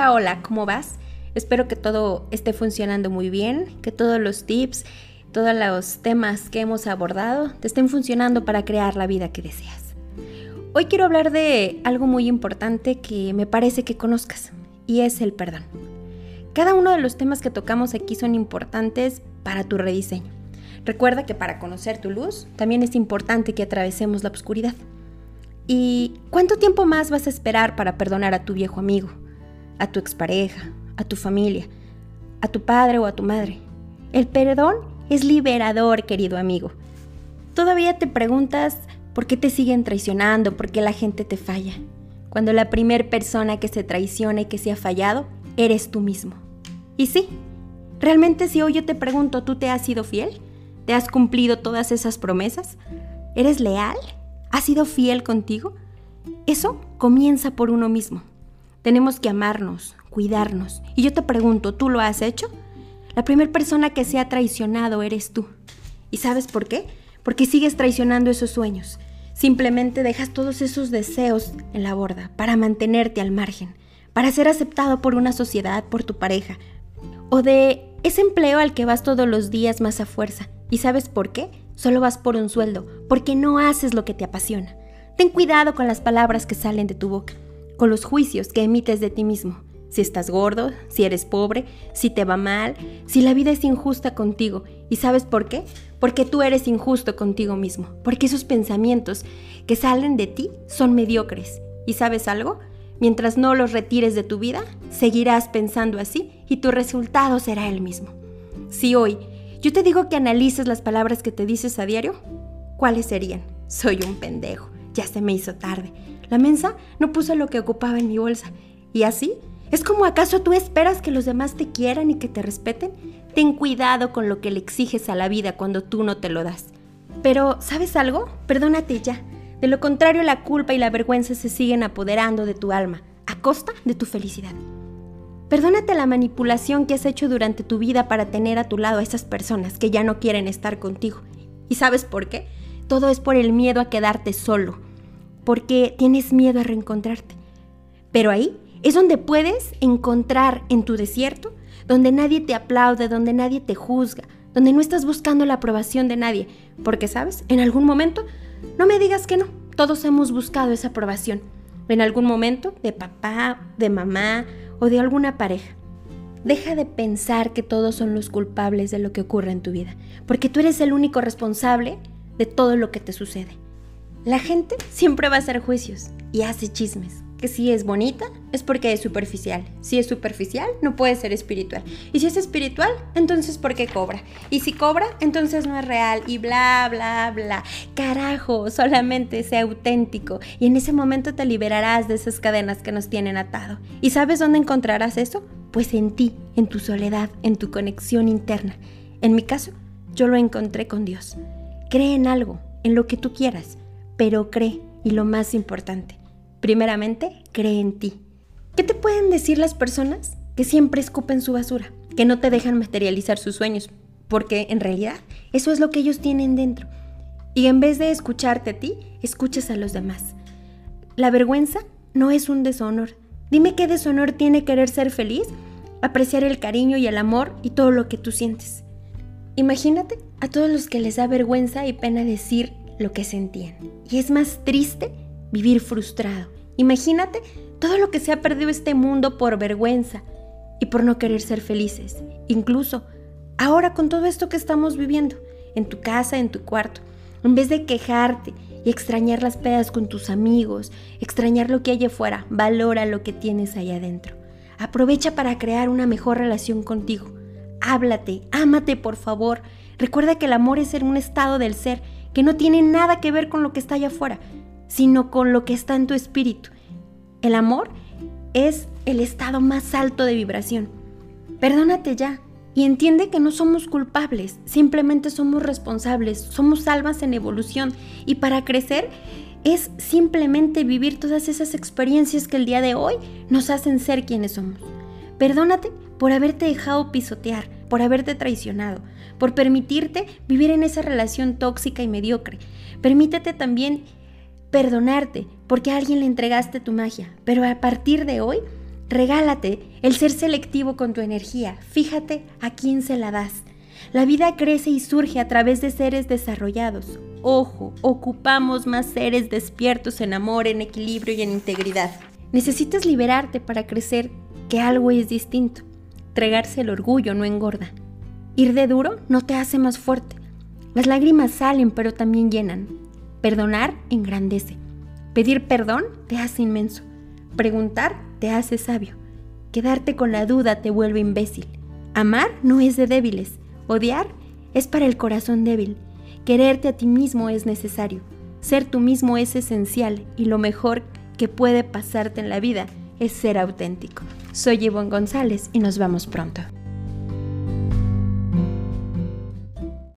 Hola, ¿cómo vas? Espero que todo esté funcionando muy bien, que todos los tips, todos los temas que hemos abordado te estén funcionando para crear la vida que deseas. Hoy quiero hablar de algo muy importante que me parece que conozcas y es el perdón. Cada uno de los temas que tocamos aquí son importantes para tu rediseño. Recuerda que para conocer tu luz también es importante que atravesemos la oscuridad. ¿Y cuánto tiempo más vas a esperar para perdonar a tu viejo amigo, a tu expareja, a tu familia, a tu padre o a tu madre? El perdón es liberador, querido amigo. Todavía te preguntas por qué te siguen traicionando, por qué la gente te falla, cuando la primer persona que se traiciona y que se ha fallado eres tú mismo. Y sí, realmente si hoy yo te pregunto, ¿tú te has sido fiel? ¿Te has cumplido todas esas promesas? ¿Eres leal? ¿Has sido fiel contigo? Eso comienza por uno mismo. Tenemos que amarnos, cuidarnos. Y yo te pregunto, ¿tú lo has hecho? La primera persona que se ha traicionado eres tú. ¿Y sabes por qué? Porque sigues traicionando esos sueños. Simplemente dejas todos esos deseos en la borda para mantenerte al margen, para ser aceptado por una sociedad, por tu pareja, o de ese empleo al que vas todos los días más a fuerza. ¿Y sabes por qué? Solo vas por un sueldo, porque no haces lo que te apasiona. Ten cuidado con las palabras que salen de tu boca, con los juicios que emites de ti mismo. Si estás gordo, si eres pobre, si te va mal, si la vida es injusta contigo. ¿Y sabes por qué? Porque tú eres injusto contigo mismo, porque esos pensamientos que salen de ti son mediocres. ¿Y sabes algo? Mientras no los retires de tu vida, seguirás pensando así y tu resultado será el mismo. Si hoy yo te digo que analices las palabras que te dices a diario, ¿cuáles serían? Soy un pendejo, ya se me hizo tarde. La mensa no puso lo que ocupaba en mi bolsa. ¿Y así? ¿Es como acaso tú esperas que los demás te quieran y que te respeten? Ten cuidado con lo que le exiges a la vida cuando tú no te lo das. Pero, ¿sabes algo? Perdónate ya. De lo contrario, la culpa y la vergüenza se siguen apoderando de tu alma, a costa de tu felicidad. Perdónate la manipulación que has hecho durante tu vida para tener a tu lado a esas personas que ya no quieren estar contigo. ¿Y sabes por qué? Todo es por el miedo a quedarte solo, porque tienes miedo a reencontrarte. Pero ahí es donde puedes encontrar en tu desierto, donde nadie te aplaude, donde nadie te juzga, donde no estás buscando la aprobación de nadie, porque sabes, en algún momento no me digas que no, todos hemos buscado esa aprobación. En algún momento, de papá, de mamá o de alguna pareja. Deja de pensar que todos son los culpables de lo que ocurre en tu vida, porque tú eres el único responsable de todo lo que te sucede. La gente siempre va a hacer juicios y hace chismes que si es bonita es porque es superficial. Si es superficial, no puede ser espiritual. Y si es espiritual, entonces ¿por qué cobra? Y si cobra, entonces no es real y bla, bla, bla. Carajo, solamente sea auténtico y en ese momento te liberarás de esas cadenas que nos tienen atado. ¿Y sabes dónde encontrarás eso? Pues en ti, en tu soledad, en tu conexión interna. En mi caso, yo lo encontré con Dios. Cree en algo, en lo que tú quieras, pero cree y lo más importante, Primeramente, cree en ti. ¿Qué te pueden decir las personas que siempre escupen su basura, que no te dejan materializar sus sueños? Porque en realidad eso es lo que ellos tienen dentro. Y en vez de escucharte a ti, escuchas a los demás. La vergüenza no es un deshonor. Dime qué deshonor tiene querer ser feliz, apreciar el cariño y el amor y todo lo que tú sientes. Imagínate a todos los que les da vergüenza y pena decir lo que sentían. Y es más triste vivir frustrado. Imagínate todo lo que se ha perdido este mundo por vergüenza y por no querer ser felices. Incluso ahora con todo esto que estamos viviendo, en tu casa, en tu cuarto, en vez de quejarte y extrañar las pedas con tus amigos, extrañar lo que hay afuera, valora lo que tienes ahí adentro. Aprovecha para crear una mejor relación contigo. Háblate, ámate por favor. Recuerda que el amor es un estado del ser que no tiene nada que ver con lo que está allá afuera sino con lo que está en tu espíritu. El amor es el estado más alto de vibración. Perdónate ya y entiende que no somos culpables, simplemente somos responsables, somos almas en evolución y para crecer es simplemente vivir todas esas experiencias que el día de hoy nos hacen ser quienes somos. Perdónate por haberte dejado pisotear, por haberte traicionado, por permitirte vivir en esa relación tóxica y mediocre. Permítete también perdonarte porque a alguien le entregaste tu magia, pero a partir de hoy Regálate el ser selectivo con tu energía. Fíjate a quién se la das. La vida crece y surge a través de seres desarrollados. Ojo, ocupamos más seres despiertos en amor, en equilibrio y en integridad. Necesitas liberarte para crecer que algo es distinto. Tregarse el orgullo no engorda. Ir de duro no te hace más fuerte. Las lágrimas salen pero también llenan. Perdonar engrandece. Pedir perdón te hace inmenso. Preguntar te hace sabio. Quedarte con la duda te vuelve imbécil. Amar no es de débiles. Odiar es para el corazón débil. Quererte a ti mismo es necesario. Ser tú mismo es esencial y lo mejor que puede pasarte en la vida es ser auténtico. Soy Yvonne González y nos vemos pronto.